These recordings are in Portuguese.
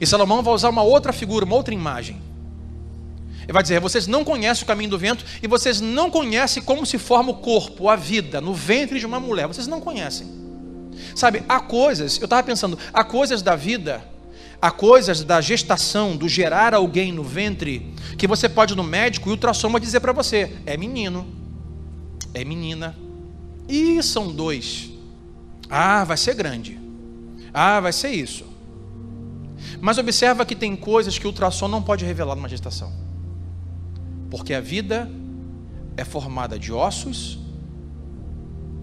E Salomão vai usar uma outra figura, uma outra imagem. Ele vai dizer: vocês não conhecem o caminho do vento e vocês não conhecem como se forma o corpo, a vida, no ventre de uma mulher. Vocês não conhecem. Sabe, há coisas, eu estava pensando, há coisas da vida, há coisas da gestação, do gerar alguém no ventre, que você pode no médico e o ultrassom dizer para você: é menino, é menina. E são dois. Ah, vai ser grande. Ah, vai ser isso. Mas observa que tem coisas que o ultrassom não pode revelar numa gestação. Porque a vida é formada de ossos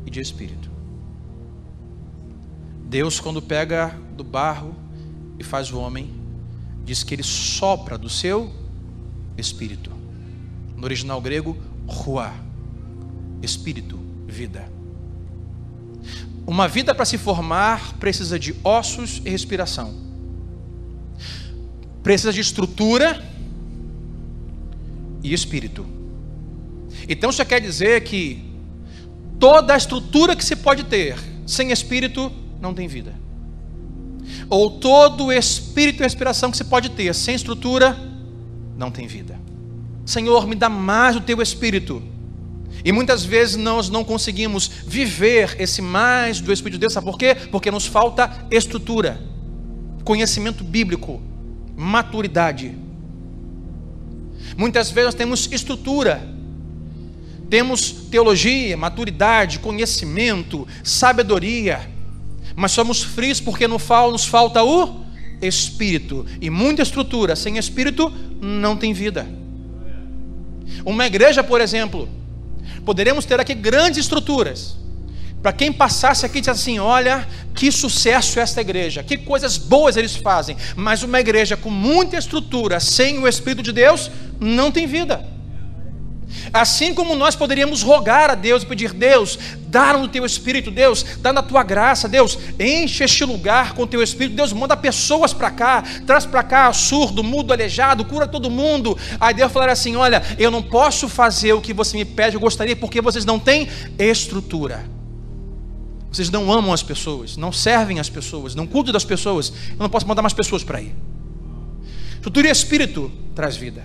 e de espírito. Deus, quando pega do barro e faz o homem, diz que ele sopra do seu espírito. No original grego, ruá, espírito, vida. Uma vida para se formar precisa de ossos e respiração. Precisa de estrutura e espírito. Então isso quer dizer que toda a estrutura que se pode ter sem espírito não tem vida. Ou todo espírito e respiração que se pode ter sem estrutura não tem vida. Senhor, me dá mais o teu espírito. E muitas vezes nós não conseguimos viver esse mais do Espírito de Deus, sabe por quê? Porque nos falta estrutura, conhecimento bíblico, maturidade. Muitas vezes nós temos estrutura, temos teologia, maturidade, conhecimento, sabedoria, mas somos frios porque nos falta o espírito. E muita estrutura sem espírito não tem vida. Uma igreja, por exemplo, poderemos ter aqui grandes estruturas. Para quem passasse aqui e dissesse assim: olha, que sucesso esta igreja, que coisas boas eles fazem. Mas uma igreja com muita estrutura, sem o Espírito de Deus, não tem vida. Assim como nós poderíamos rogar a Deus e pedir, Deus, dá no teu espírito, Deus, dá na tua graça, Deus, enche este lugar com o teu espírito, Deus, manda pessoas para cá, traz para cá surdo, mudo, aleijado, cura todo mundo. Aí Deus falar assim: olha, eu não posso fazer o que você me pede, eu gostaria, porque vocês não têm estrutura. Vocês não amam as pessoas, não servem as pessoas, não cuidam das pessoas. Eu não posso mandar mais pessoas para ir. Estrutura e espírito traz vida.